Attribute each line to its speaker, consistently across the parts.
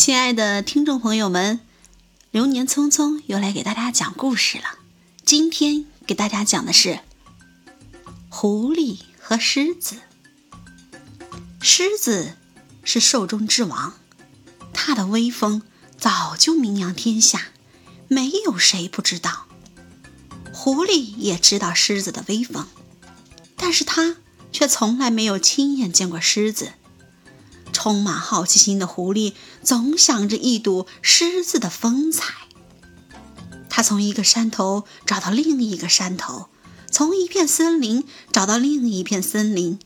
Speaker 1: 亲爱的听众朋友们，流年匆匆又来给大家讲故事了。今天给大家讲的是狐狸和狮子。狮子是兽中之王，它的威风早就名扬天下，没有谁不知道。狐狸也知道狮子的威风，但是它却从来没有亲眼见过狮子。充满好奇心的狐狸总想着一睹狮子的风采。他从一个山头找到另一个山头，从一片森林找到另一片森林，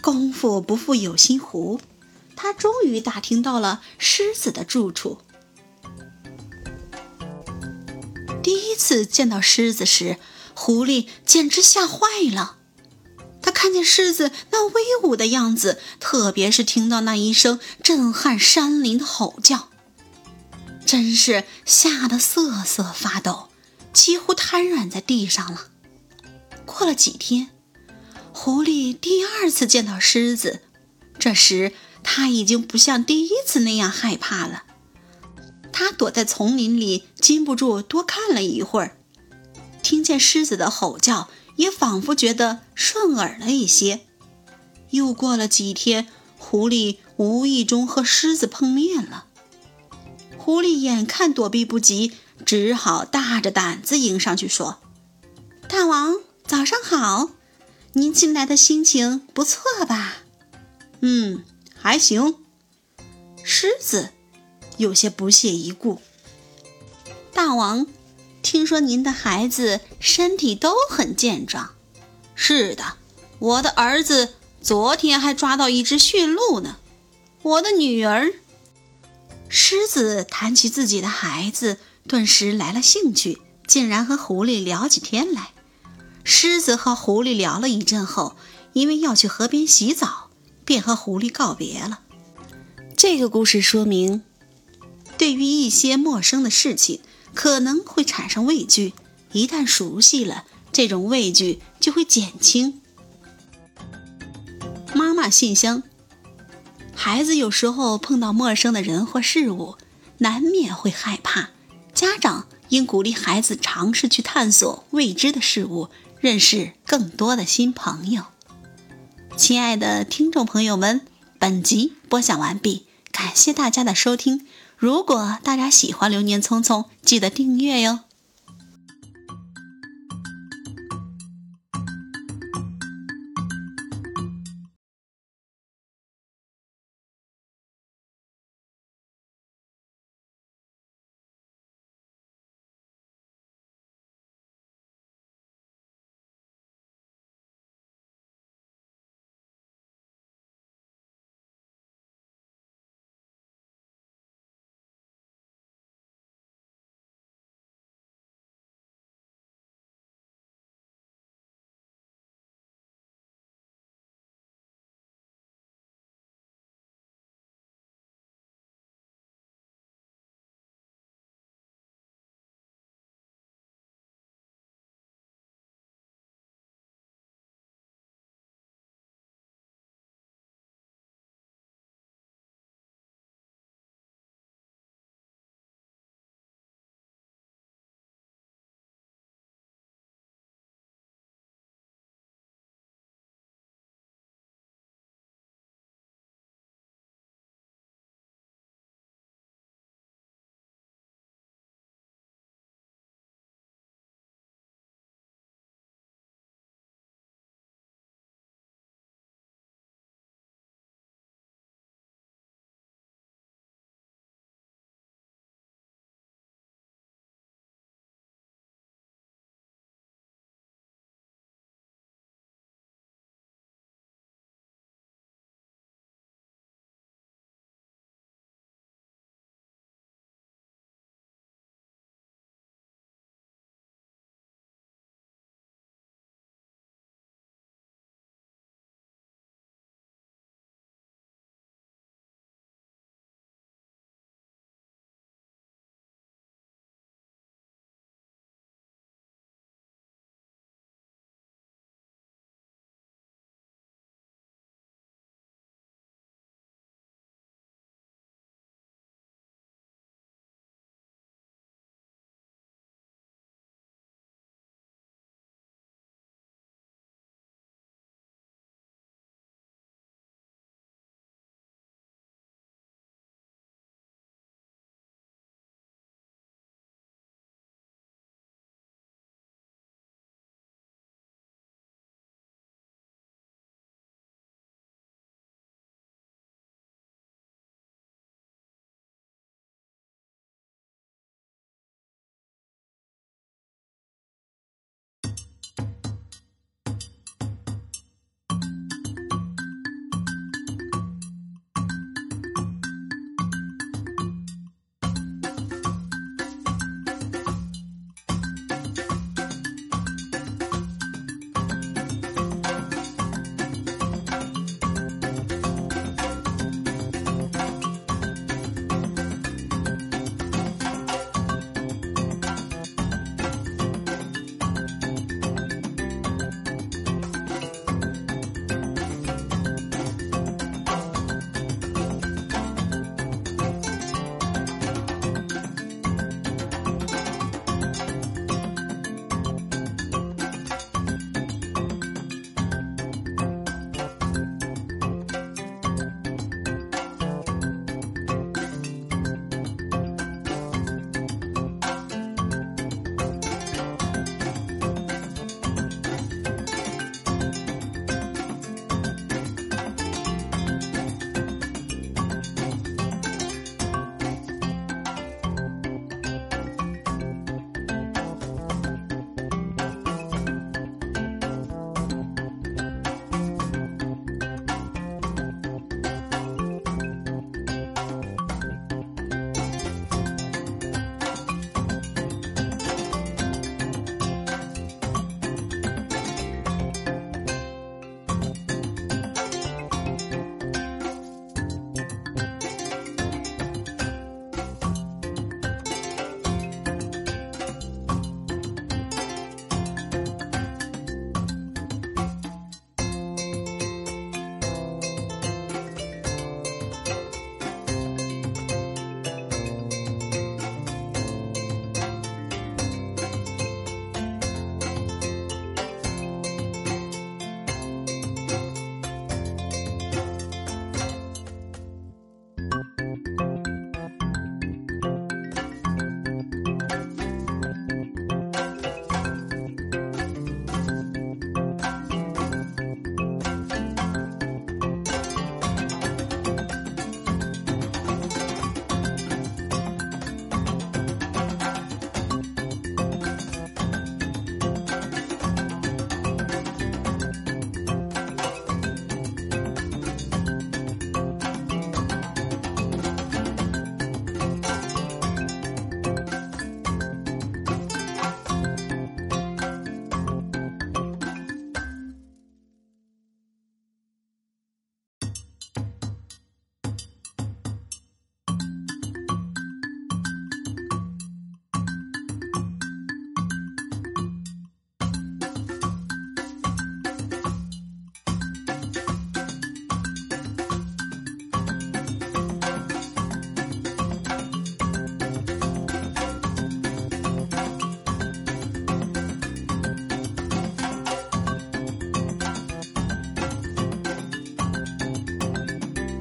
Speaker 1: 功夫不负有心狐，他终于打听到了狮子的住处。第一次见到狮子时，狐狸简直吓坏了。看见狮子那威武的样子，特别是听到那一声震撼山林的吼叫，真是吓得瑟瑟发抖，几乎瘫软在地上了。过了几天，狐狸第二次见到狮子，这时他已经不像第一次那样害怕了。他躲在丛林里，禁不住多看了一会儿，听见狮子的吼叫。也仿佛觉得顺耳了一些。又过了几天，狐狸无意中和狮子碰面了。狐狸眼看躲避不及，只好大着胆子迎上去说：“大王，早上好！您近来的心情不错吧？”“
Speaker 2: 嗯，还行。”
Speaker 1: 狮子有些不屑一顾。“大王。”听说您的孩子身体都很健壮。
Speaker 2: 是的，我的儿子昨天还抓到一只驯鹿呢。我的女儿，
Speaker 1: 狮子谈起自己的孩子，顿时来了兴趣，竟然和狐狸聊起天来。狮子和狐狸聊了一阵后，因为要去河边洗澡，便和狐狸告别了。这个故事说明，对于一些陌生的事情。可能会产生畏惧，一旦熟悉了，这种畏惧就会减轻。妈妈信箱，孩子有时候碰到陌生的人或事物，难免会害怕。家长应鼓励孩子尝试去探索未知的事物，认识更多的新朋友。亲爱的听众朋友们，本集播讲完毕，感谢大家的收听。如果大家喜欢《流年匆匆》，记得订阅哟。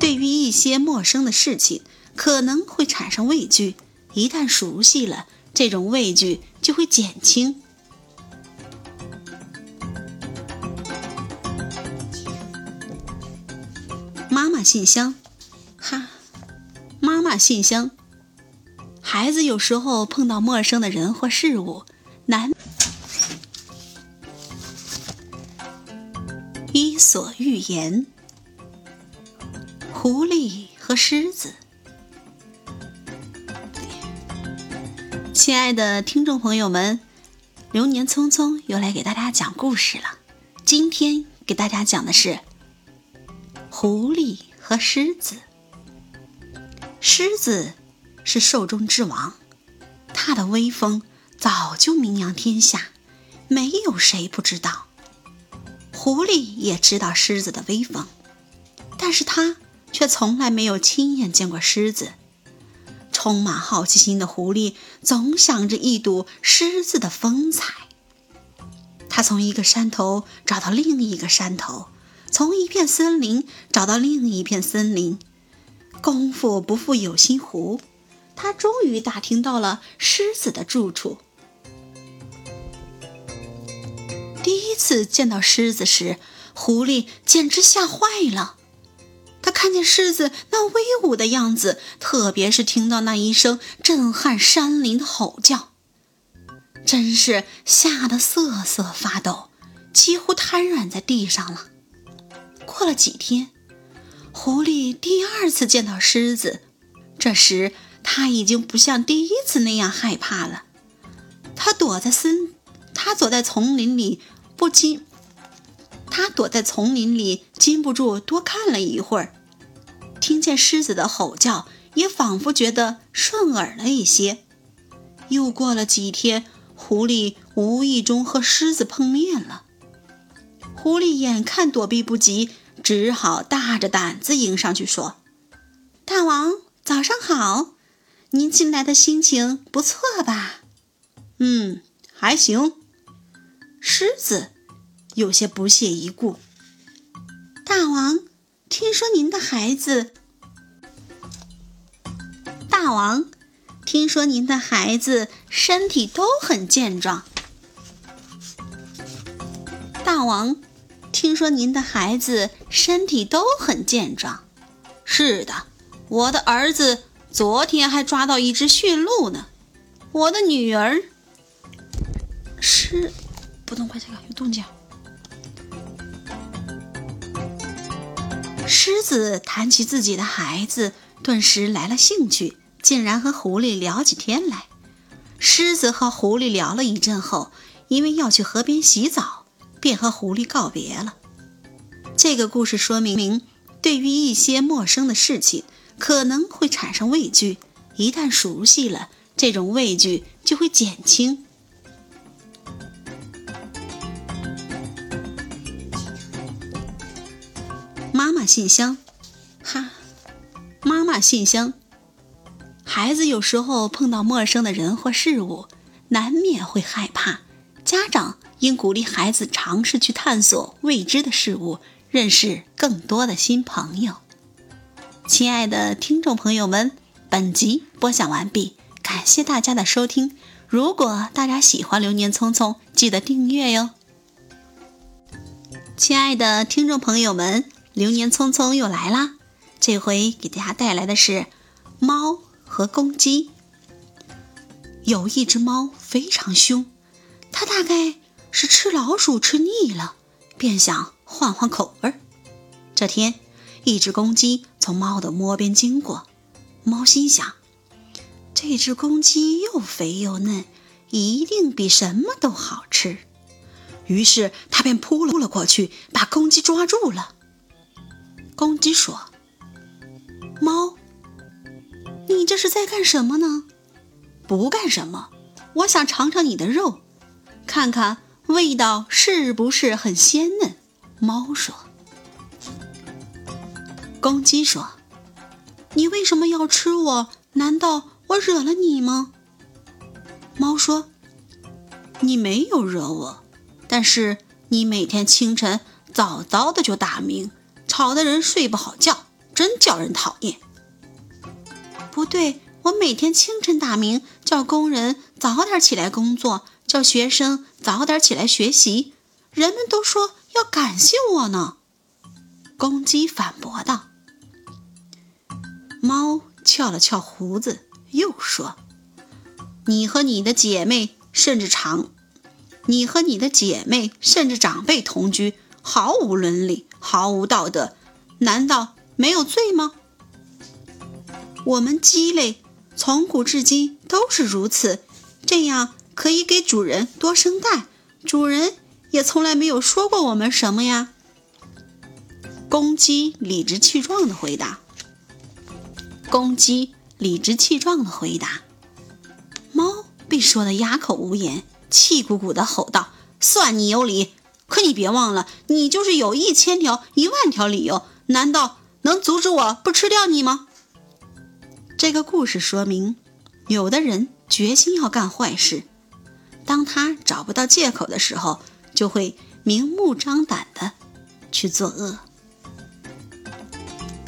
Speaker 1: 对于一些陌生的事情可能会产生畏惧，一旦熟悉了，这种畏惧就会减轻。妈妈信箱，哈，妈妈信箱。孩子有时候碰到陌生的人或事物，难。《伊索寓言》：狐狸和狮子。亲爱的听众朋友们，流年匆匆又来给大家讲故事了。今天给大家讲的是狐狸和狮子。狮子。是兽中之王，它的威风早就名扬天下，没有谁不知道。狐狸也知道狮子的威风，但是它却从来没有亲眼见过狮子。充满好奇心的狐狸总想着一睹狮子的风采。他从一个山头找到另一个山头，从一片森林找到另一片森林，功夫不负有心狐。他终于打听到了狮子的住处。第一次见到狮子时，狐狸简直吓坏了。他看见狮子那威武的样子，特别是听到那一声震撼山林的吼叫，真是吓得瑟瑟发抖，几乎瘫软在地上了。过了几天，狐狸第二次见到狮子，这时。他已经不像第一次那样害怕了。他躲在森，他躲在丛林里，不禁，他躲在丛林里，禁不住多看了一会儿。听见狮子的吼叫，也仿佛觉得顺耳了一些。又过了几天，狐狸无意中和狮子碰面了。狐狸眼看躲避不及，只好大着胆子迎上去说：“大王，早上好。”您近来的心情不错吧？
Speaker 2: 嗯，还行。
Speaker 1: 狮子有些不屑一顾。大王，听说您的孩子……大王，听说您的孩子身体都很健壮。大王，听说您的孩子身体都很健壮。
Speaker 2: 是的，我的儿子。昨天还抓到一只驯鹿呢，我的女儿
Speaker 1: 是不动，快这个有动静。狮子谈起自己的孩子，顿时来了兴趣，竟然和狐狸聊起天来。狮子和狐狸聊了一阵后，因为要去河边洗澡，便和狐狸告别了。这个故事说明，对于一些陌生的事情。可能会产生畏惧，一旦熟悉了，这种畏惧就会减轻。妈妈信箱，哈，妈妈信箱。孩子有时候碰到陌生的人或事物，难免会害怕。家长应鼓励孩子尝试去探索未知的事物，认识更多的新朋友。亲爱的听众朋友们，本集播讲完毕，感谢大家的收听。如果大家喜欢《流年匆匆》，记得订阅哟。亲爱的听众朋友们，《流年匆匆》又来啦！这回给大家带来的是猫和公鸡。有一只猫非常凶，它大概是吃老鼠吃腻了，便想换换口味儿。这天。一只公鸡从猫的窝边经过，猫心想：这只公鸡又肥又嫩，一定比什么都好吃。于是它便扑了过去，把公鸡抓住了。公鸡说：“猫，你这是在干什么呢？”“
Speaker 2: 不干什么，我想尝尝你的肉，看看味道是不是很鲜嫩。”猫说。
Speaker 1: 公鸡说：“你为什么要吃我？难道我惹了你吗？”
Speaker 2: 猫说：“你没有惹我，但是你每天清晨早早的就打鸣，吵得人睡不好觉，
Speaker 1: 真叫人讨厌。
Speaker 2: 不对，我每天清晨打鸣，叫工人早点起来工作，叫学生早点起来学习，人们都说要感谢我呢。公鸡反驳道。
Speaker 1: 猫翘了翘胡子，又说：“你和你的姐妹，甚至长，你和你的姐妹，甚至长辈同居，毫无伦理，毫无道德，难道没有罪吗？我们鸡类从古至今都是如此，这样可以给主人多生蛋，主人也从来没有说过我们什么呀。”公鸡理直气壮的回答。公鸡理直气壮的回答。猫被说的哑口无言，气鼓鼓的吼道：“算你有理，可你别忘了，你就是有一千条、一万条理由，难道能阻止我不吃掉你吗？”这个故事说明，有的人决心要干坏事，当他找不到借口的时候，就会明目张胆的去作恶。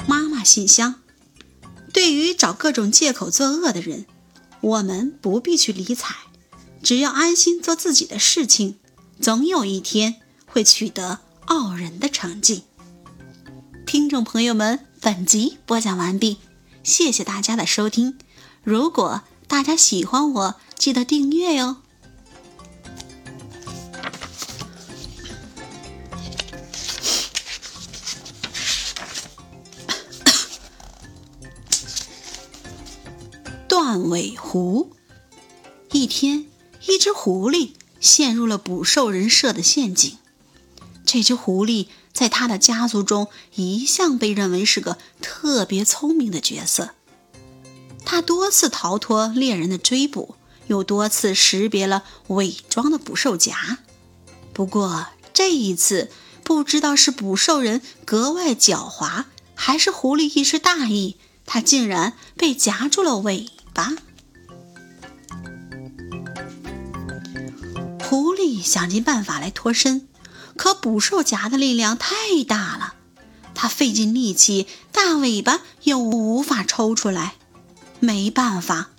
Speaker 1: 妈妈信箱。对于找各种借口作恶的人，我们不必去理睬，只要安心做自己的事情，总有一天会取得傲人的成绩。听众朋友们，本集播讲完毕，谢谢大家的收听。如果大家喜欢我，记得订阅哟。断尾狐。一天，一只狐狸陷入了捕兽人设的陷阱。这只狐狸在他的家族中一向被认为是个特别聪明的角色。他多次逃脱猎人的追捕，又多次识别了伪装的捕兽夹。不过这一次，不知道是捕兽人格外狡猾，还是狐狸一时大意，他竟然被夹住了尾。巴，狐狸想尽办法来脱身，可捕兽夹的力量太大了，它费尽力气，大尾巴又无法抽出来。没办法，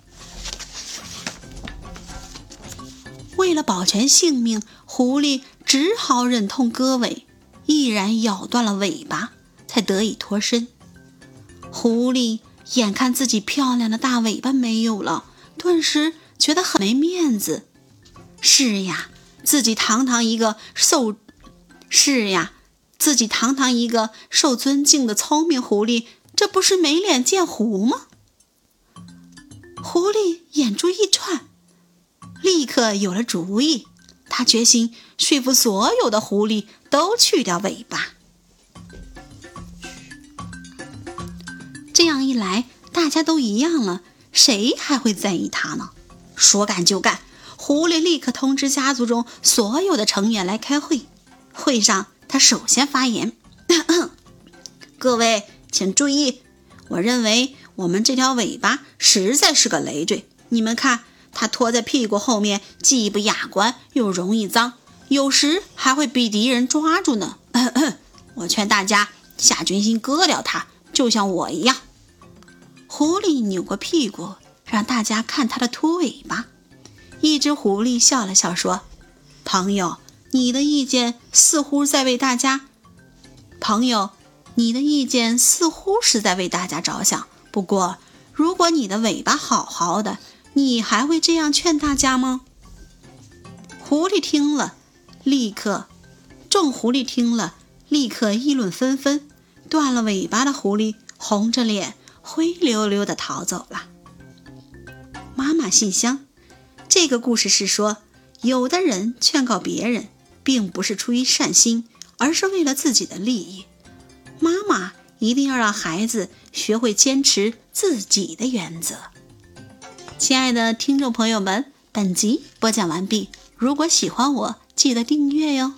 Speaker 1: 为了保全性命，狐狸只好忍痛割尾，毅然咬断了尾巴，才得以脱身。狐狸。眼看自己漂亮的大尾巴没有了，顿时觉得很没面子。是呀，自己堂堂一个受，是呀，自己堂堂一个受尊敬的聪明狐狸，这不是没脸见狐吗？狐狸眼珠一转，立刻有了主意。他决心说服所有的狐狸都去掉尾巴。这样一来，大家都一样了，谁还会在意他呢？说干就干，狐狸立刻通知家族中所有的成员来开会。会上，他首先发言：“ 各位，请注意，我认为我们这条尾巴实在是个累赘。你们看，它拖在屁股后面，既不雅观，又容易脏，有时还会被敌人抓住呢。我劝大家下决心割掉它，就像我一样。”狐狸扭过屁股，让大家看它的秃尾巴。一只狐狸笑了笑说：“朋友，你的意见似乎在为大家……朋友，你的意见似乎是在为大家着想。不过，如果你的尾巴好好的，你还会这样劝大家吗？”狐狸听了，立刻；众狐狸听了，立刻议论纷纷。断了尾巴的狐狸红着脸。灰溜溜的逃走了。妈妈信箱，这个故事是说，有的人劝告别人，并不是出于善心，而是为了自己的利益。妈妈一定要让孩子学会坚持自己的原则。亲爱的听众朋友们，本集播讲完毕。如果喜欢我，记得订阅哟。